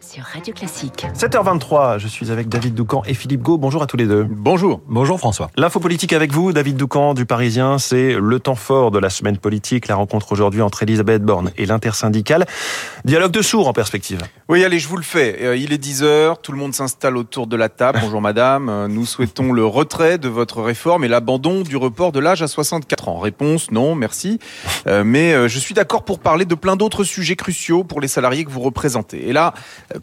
sur Radio Classique. 7h23, je suis avec David Doucan et Philippe Gau. Bonjour à tous les deux. Bonjour. Bonjour François. L'info politique avec vous, David Doucan du Parisien. C'est le temps fort de la semaine politique. La rencontre aujourd'hui entre Elisabeth Borne et l'intersyndicale. Dialogue de sourds en perspective. Oui, allez, je vous le fais. Euh, il est 10h, tout le monde s'installe autour de la table. Bonjour madame, Euh, nous souhaitons le retrait de votre réforme et l'abandon du report de l'âge à 64 ans. Réponse, non, merci. Euh, mais je suis d'accord pour parler de plein d'autres sujets cruciaux pour les salariés que vous représentez. Et là,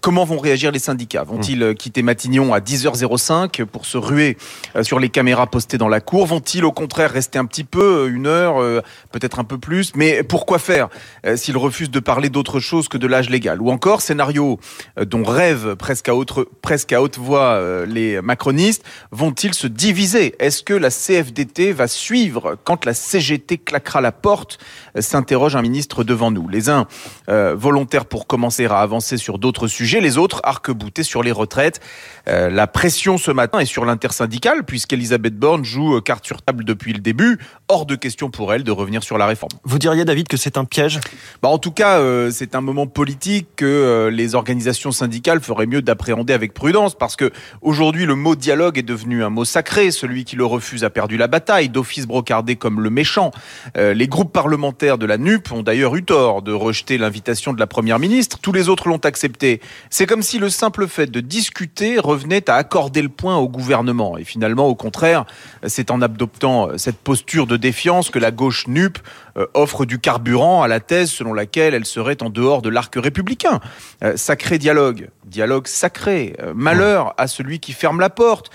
comment vont réagir les syndicats Vont-ils euh, quitter Matignon à 10h05 pour se ruer euh, sur les caméras postées dans la cour Vont-ils au contraire rester un petit peu, euh, une heure, peut-être un peu plus Mais pourquoi faire s'ils refusent de parler d'autre chose que de l'âge légal Ou encore, scénario dont rêvent presque à, presque à haute voix les macronistes, vont-ils se diviser Est-ce que la CFDT va suivre quand la CGT claquera la porte S'interroge un ministre devant nous. Les uns volontaires pour commencer à avancer sur d'autres sujets, les autres arc-boutés sur les retraites. Euh, la pression ce matin est sur l'intersyndicale, puisqu'Elisabeth Borne joue euh, carte sur table depuis le début. Hors de question pour elle de revenir sur la réforme. Vous diriez, David, que c'est un piège? Bah, en tout cas, euh, c'est un moment politique que euh, les organisations syndicales feraient mieux d'appréhender avec prudence, parce que aujourd'hui, le mot dialogue est devenu un mot sacré. Celui qui le refuse a perdu la bataille, d'office brocardé comme le méchant. Euh, les groupes parlementaires de la NUP ont d'ailleurs eu tort de rejeter l'invitation de la première ministre. Tous les autres l'ont accepté. C'est comme si le simple fait de discuter revenait à accorder le point au gouvernement. Et finalement, au contraire, c'est en adoptant cette posture de défiance que la gauche NUP euh, offre du carburant à la thèse selon laquelle elle serait en dehors de l'arc républicain. Euh, sacré dialogue, dialogue sacré, euh, malheur à celui qui ferme la porte.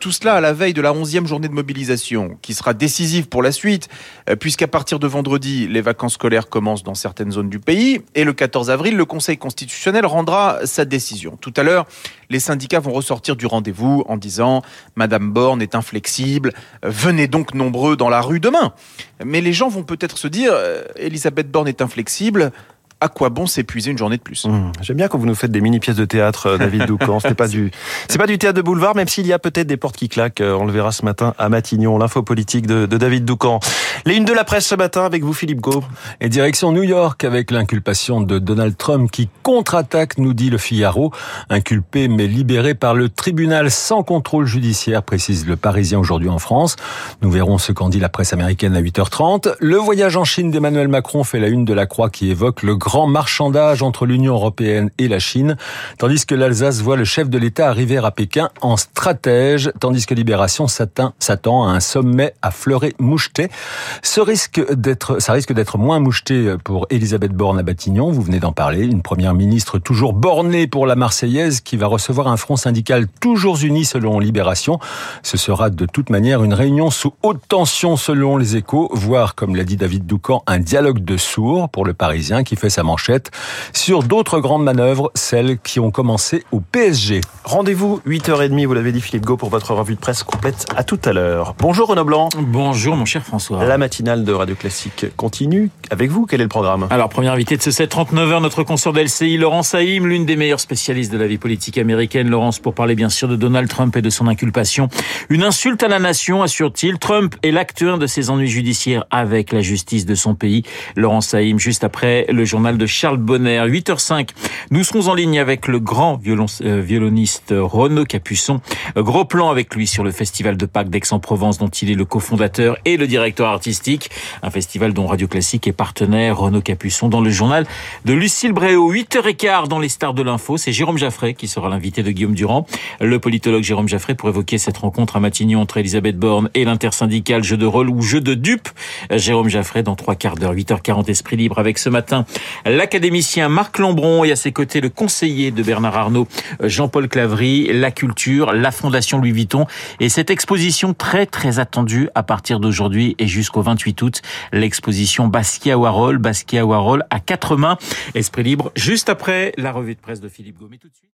Tout cela à la veille de la 11e journée de mobilisation, qui sera décisive pour la suite, puisqu'à partir de vendredi, les vacances scolaires commencent dans certaines zones du pays, et le 14 avril, le Conseil constitutionnel rendra sa décision. Tout à l'heure, les syndicats vont ressortir du rendez-vous en disant Madame Borne est inflexible, venez donc nombreux dans la rue demain. Mais les gens vont peut-être se dire euh, Elisabeth Borne est inflexible, à quoi bon s'épuiser une journée de plus Hum, J'aime bien quand vous nous faites des mini pièces de théâtre, euh, David Doucan. C'est pas du, c'est pas du théâtre de boulevard, même s'il y a peut-être des portes qui claquent. Euh, On le verra ce matin à Matignon. L'info politique de, de David Doucan. Les unes de la presse ce matin avec vous, Philippe Gau. Et direction New York avec l'inculpation de Donald Trump qui contre-attaque, nous dit le Figaro. Inculpé mais libéré par le tribunal sans contrôle judiciaire, précise le Parisien aujourd'hui en France. Nous verrons ce qu'en dit la presse américaine à 8h30. Le voyage en Chine d'Emmanuel Macron fait la une de la croix qui évoque le grand marchandage entre l'Union européenne et la Chine, tandis que l'Alsace voit le chef de l'État arriver à Pékin en stratège, tandis que Libération s'attend à un sommet à risque d'être, ça risque d'être moins moucheté pour Elisabeth Borne à Batignon. Vous venez d'en parler. Une première ministre toujours bornée pour la Marseillaise qui va recevoir un front syndical toujours uni selon Libération. Ce sera de toute manière une réunion sous haute tension selon les échos, voire, comme l'a dit David Doucan, un dialogue de sourds pour le Parisien qui fait sa manchette sur d'autres grandes manœuvres, celles qui ont commencé au PSG. Rendez-vous 8h30, vous l'avez dit Philippe Gau, pour votre revue de presse complète à tout à l'heure. Bonjour Renaud Blanc. Bonjour mon cher François. La matinale de Radio Classique continue. Avec vous, quel est le programme? Alors, première invité de ce 7-39h, notre consort d'LCI, Laurence Haïm, l'une des meilleures spécialistes de la vie politique américaine. Laurence, pour parler bien sûr de Donald Trump et de son inculpation. Une insulte à la nation, assure-t-il. Trump est l'acteur de ses ennuis judiciaires avec la justice de son pays. Laurence Haïm, juste après le journal de Charles Bonner. 8h05, nous serons en ligne avec le grand euh, violoniste Renaud Capuçon. Euh, Gros plan avec lui sur le festival de Pâques d'Aix-en-Provence dont il est le cofondateur et le directeur artistique. Un festival dont Radio Classique est partenaire. Renaud Capuçon dans le journal de Lucille Bréau. 8h15 dans les stars de l'info. C'est Jérôme Jaffray qui sera l'invité de Guillaume Durand. Le politologue Jérôme Jaffray pour évoquer cette rencontre à Matignon entre Elisabeth Borne et l'intersyndicale jeu de rôle ou jeu de dupe. Jérôme Jaffray dans trois quarts d'heure. 8h40 Esprit Libre avec ce matin l'académicien Marc Lambron et à ses côtés le conseiller de Bernard Arnault Jean-Paul Clavry, la culture, la Fondation Louis Vuitton et cette exposition très très attendue à partir d'aujourd'hui et jusqu'au 28 août, l'exposition Basquiat Warhol, Basquiat Warhol à quatre mains. Esprit libre juste après la revue de presse de Philippe Gaumet tout de suite.